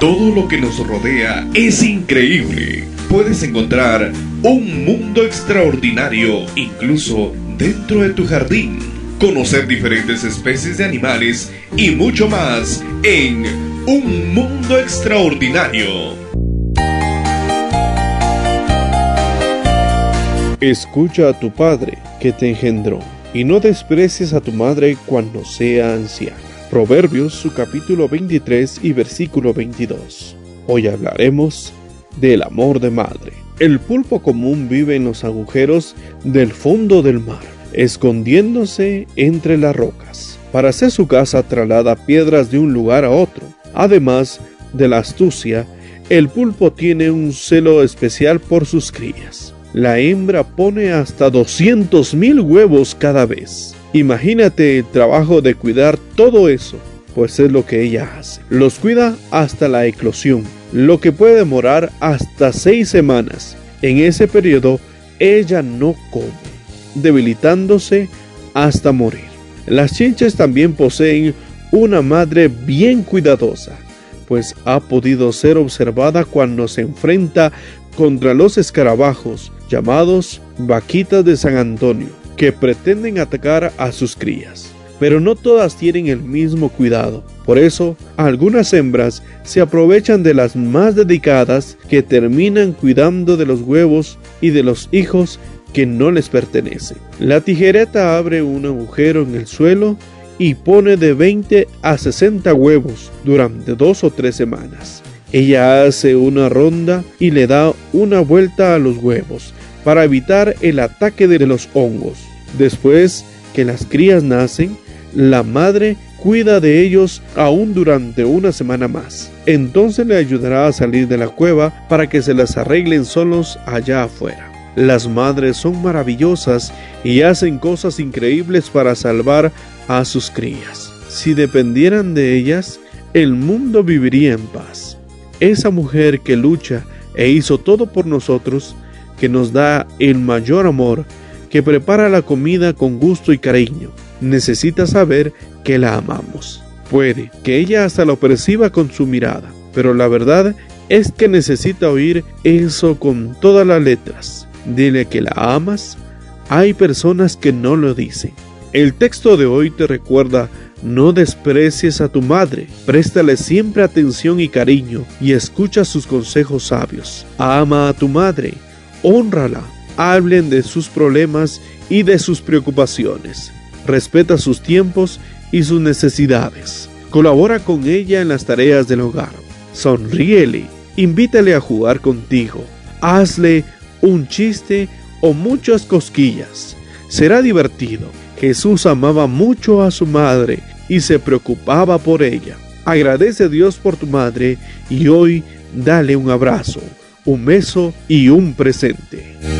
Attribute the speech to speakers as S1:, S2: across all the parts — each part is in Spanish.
S1: Todo lo que nos rodea es increíble. Puedes encontrar un mundo extraordinario incluso dentro de tu jardín. Conocer diferentes especies de animales y mucho más en Un Mundo Extraordinario.
S2: Escucha a tu padre que te engendró y no desprecies a tu madre cuando sea anciana. Proverbios su capítulo 23 y versículo 22. Hoy hablaremos del amor de madre. El pulpo común vive en los agujeros del fondo del mar, escondiéndose entre las rocas. Para hacer su casa traslada piedras de un lugar a otro. Además de la astucia, el pulpo tiene un celo especial por sus crías. La hembra pone hasta 200.000 huevos cada vez. Imagínate el trabajo de cuidar todo eso, pues es lo que ella hace. Los cuida hasta la eclosión, lo que puede demorar hasta seis semanas. En ese periodo, ella no come, debilitándose hasta morir. Las chinches también poseen una madre bien cuidadosa, pues ha podido ser observada cuando se enfrenta contra los escarabajos llamados vaquitas de San Antonio, que pretenden atacar a sus crías. Pero no todas tienen el mismo cuidado. Por eso, algunas hembras se aprovechan de las más dedicadas que terminan cuidando de los huevos y de los hijos que no les pertenecen. La tijereta abre un agujero en el suelo y pone de 20 a 60 huevos durante dos o tres semanas. Ella hace una ronda y le da una vuelta a los huevos para evitar el ataque de los hongos. Después que las crías nacen, la madre cuida de ellos aún durante una semana más. Entonces le ayudará a salir de la cueva para que se las arreglen solos allá afuera. Las madres son maravillosas y hacen cosas increíbles para salvar a sus crías. Si dependieran de ellas, el mundo viviría en paz. Esa mujer que lucha e hizo todo por nosotros, que nos da el mayor amor, que prepara la comida con gusto y cariño, necesita saber que la amamos. Puede que ella hasta lo perciba con su mirada, pero la verdad es que necesita oír eso con todas las letras. Dile que la amas. Hay personas que no lo dicen. El texto de hoy te recuerda no desprecies a tu madre, préstale siempre atención y cariño y escucha sus consejos sabios. Ama a tu madre, honrala, hablen de sus problemas y de sus preocupaciones. Respeta sus tiempos y sus necesidades. Colabora con ella en las tareas del hogar. Sonríele, invítale a jugar contigo. Hazle un chiste o muchas cosquillas. Será divertido. Jesús amaba mucho a su madre y se preocupaba por ella. Agradece a Dios por tu madre y hoy dale un abrazo, un beso y un presente.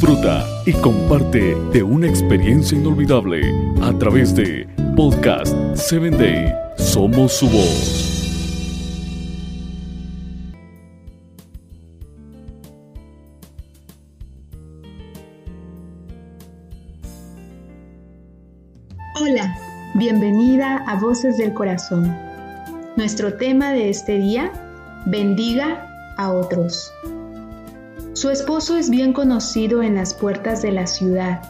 S3: Disfruta y comparte de una experiencia inolvidable a través de Podcast 7 Day. Somos su voz.
S4: Hola, bienvenida a Voces del Corazón. Nuestro tema de este día, bendiga a otros. Su esposo es bien conocido en las puertas de la ciudad,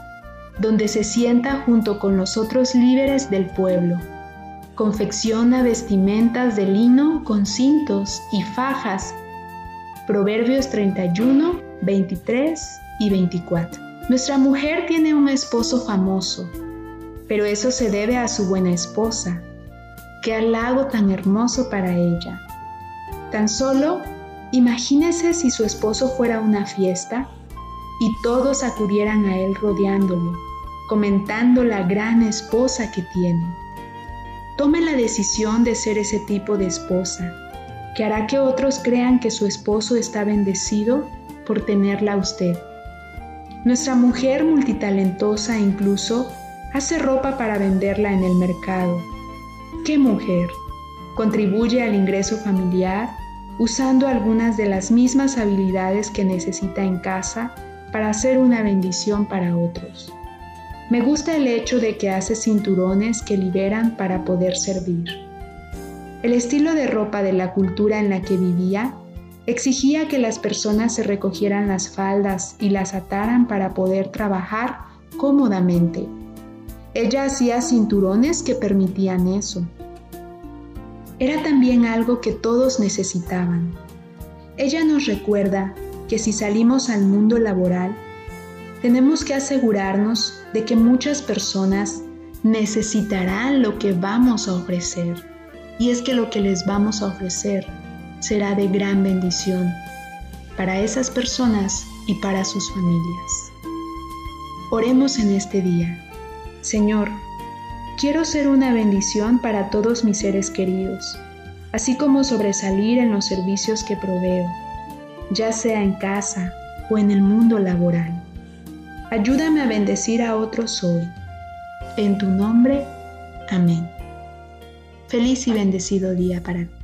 S4: donde se sienta junto con los otros líderes del pueblo. Confecciona vestimentas de lino con cintos y fajas. Proverbios 31, 23 y 24. Nuestra mujer tiene un esposo famoso, pero eso se debe a su buena esposa. Qué halago tan hermoso para ella. Tan solo Imagínese si su esposo fuera una fiesta y todos acudieran a él rodeándolo, comentando la gran esposa que tiene. Tome la decisión de ser ese tipo de esposa, que hará que otros crean que su esposo está bendecido por tenerla a usted. Nuestra mujer multitalentosa incluso hace ropa para venderla en el mercado. ¿Qué mujer? Contribuye al ingreso familiar usando algunas de las mismas habilidades que necesita en casa para hacer una bendición para otros. Me gusta el hecho de que hace cinturones que liberan para poder servir. El estilo de ropa de la cultura en la que vivía exigía que las personas se recogieran las faldas y las ataran para poder trabajar cómodamente. Ella hacía cinturones que permitían eso. Era también algo que todos necesitaban. Ella nos recuerda que si salimos al mundo laboral, tenemos que asegurarnos de que muchas personas necesitarán lo que vamos a ofrecer. Y es que lo que les vamos a ofrecer será de gran bendición para esas personas y para sus familias. Oremos en este día. Señor, quiero ser una bendición para todos mis seres queridos, así como sobresalir en los servicios que proveo ya sea en casa o en el mundo laboral. Ayúdame a bendecir a otros hoy. En tu nombre, amén. Feliz y bendecido día para ti.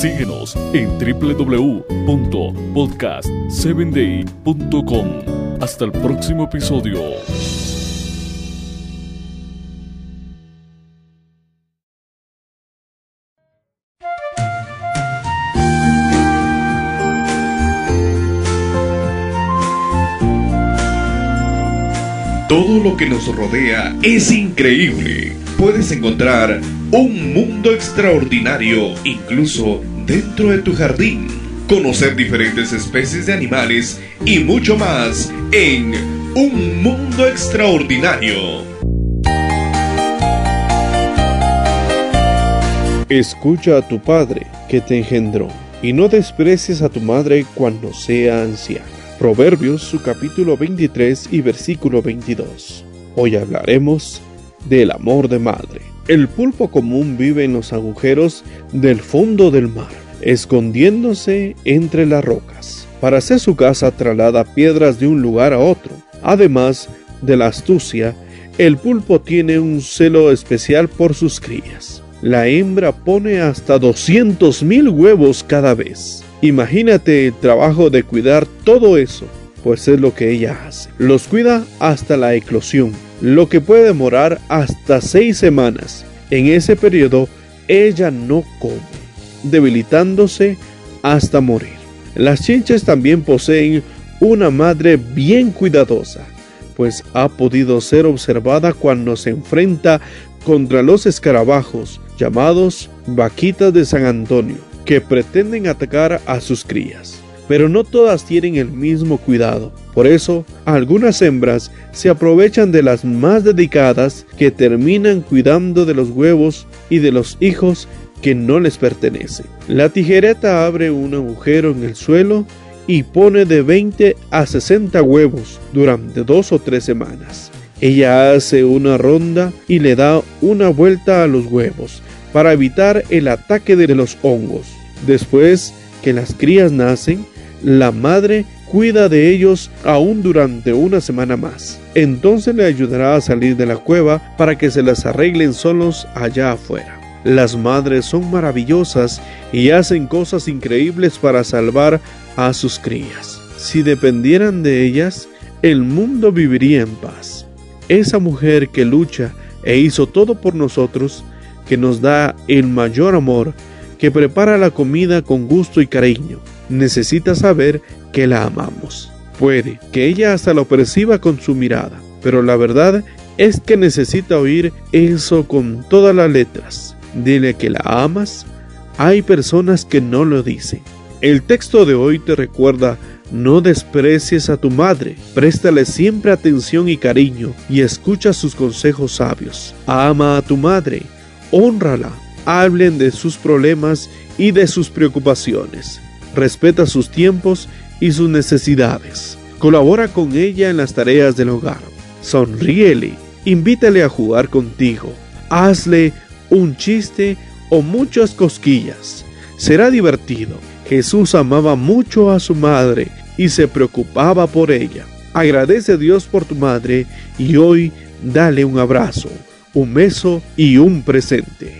S3: Síguenos en www.podcast7day.com. Hasta el próximo episodio.
S1: Todo lo que nos rodea es increíble. Puedes encontrar un mundo extraordinario incluso dentro de tu jardín. Conocer diferentes especies de animales y mucho más en Un Mundo Extraordinario.
S2: Escucha a tu padre que te engendró y no desprecies a tu madre cuando sea anciana. Proverbios su capítulo 23 y versículo 22. Hoy hablaremos del amor de madre. El pulpo común vive en los agujeros del fondo del mar, escondiéndose entre las rocas. Para hacer su casa traslada piedras de un lugar a otro. Además de la astucia, el pulpo tiene un celo especial por sus crías. La hembra pone hasta 200.000 huevos cada vez. Imagínate el trabajo de cuidar todo eso, pues es lo que ella hace. Los cuida hasta la eclosión, lo que puede demorar hasta seis semanas. En ese periodo, ella no come, debilitándose hasta morir. Las chinches también poseen una madre bien cuidadosa, pues ha podido ser observada cuando se enfrenta contra los escarabajos llamados vaquitas de San Antonio que pretenden atacar a sus crías. Pero no todas tienen el mismo cuidado. Por eso, algunas hembras se aprovechan de las más dedicadas que terminan cuidando de los huevos y de los hijos que no les pertenecen. La tijereta abre un agujero en el suelo y pone de 20 a 60 huevos durante dos o tres semanas. Ella hace una ronda y le da una vuelta a los huevos para evitar el ataque de los hongos. Después que las crías nacen, la madre cuida de ellos aún durante una semana más. Entonces le ayudará a salir de la cueva para que se las arreglen solos allá afuera. Las madres son maravillosas y hacen cosas increíbles para salvar a sus crías. Si dependieran de ellas, el mundo viviría en paz. Esa mujer que lucha e hizo todo por nosotros, que nos da el mayor amor, que prepara la comida con gusto y cariño, necesita saber que la amamos. Puede que ella hasta lo perciba con su mirada, pero la verdad es que necesita oír eso con todas las letras. Dile que la amas. Hay personas que no lo dicen. El texto de hoy te recuerda No desprecies a tu madre, préstale siempre atención y cariño y escucha sus consejos sabios. Ama a tu madre, honrala, hablen de sus problemas y de sus preocupaciones. Respeta sus tiempos y sus necesidades. Colabora con ella en las tareas del hogar. Sonríele, invítale a jugar contigo. Hazle un chiste o muchas cosquillas. Será divertido. Jesús amaba mucho a su madre y se preocupaba por ella. Agradece a Dios por tu madre y hoy dale un abrazo, un beso y un presente.